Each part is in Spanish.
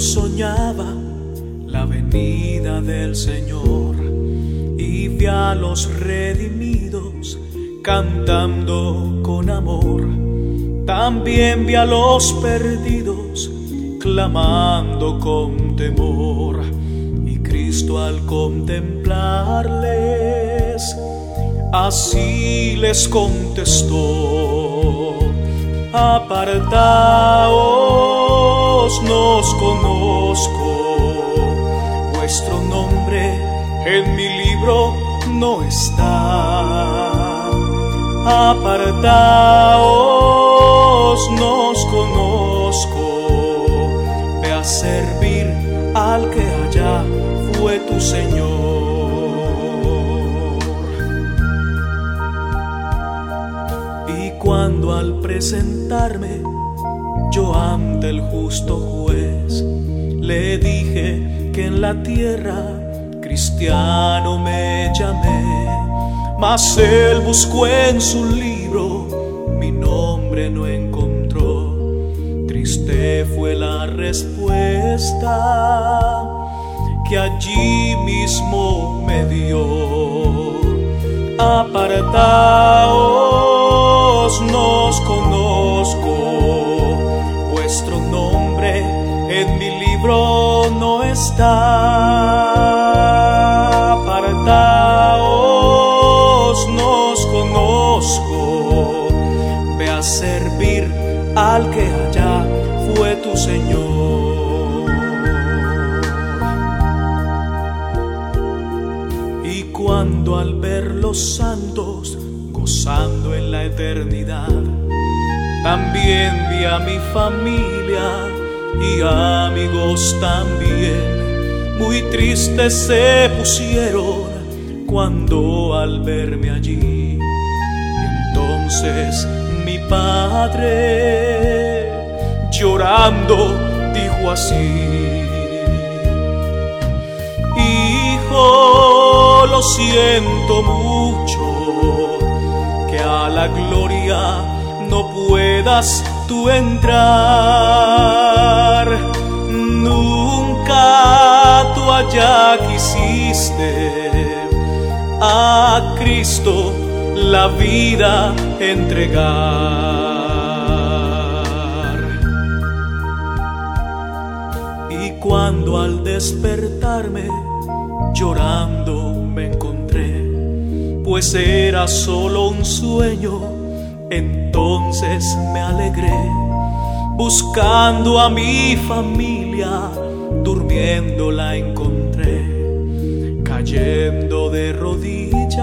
soñaba la venida del Señor y vi a los redimidos cantando con amor. También vi a los perdidos clamando con temor. Y Cristo al contemplarles, así les contestó, apartaos, nos conozco, vuestro nombre en mi libro no está. Apartaos, nos conozco, ve a servir al que allá fue tu Señor. Y cuando al presentarme yo ante el justo juez le dije que en la tierra cristiano me llamé, mas él buscó en su libro mi nombre no encontró. Triste fue la respuesta que allí mismo me dio. Apartaos, nos conozco, vuestro nombre en mi libro no está. Apartaos, nos conozco, ve a servir al que allá fue tu Señor. Y cuando al ver los santos gozando en la eternidad, también vi a mi familia y amigos también, muy tristes se pusieron cuando al verme allí. Entonces mi padre, llorando, dijo así, Hijo, lo siento mucho que a la gloria no puedas tú entrar. Nunca tú allá quisiste a Cristo la vida entregar. Y cuando al despertarme llorando me encontré, pues era solo un sueño, entonces me alegré, buscando a mi familia, durmiendo la encontré, cayendo de rodillas,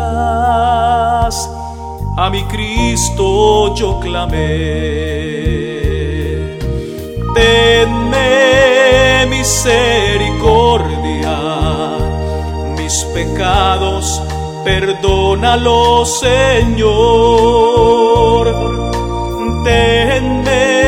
a mi Cristo yo clamé, tenme misericordia mis pecados, perdónalo, Señor amor, tenme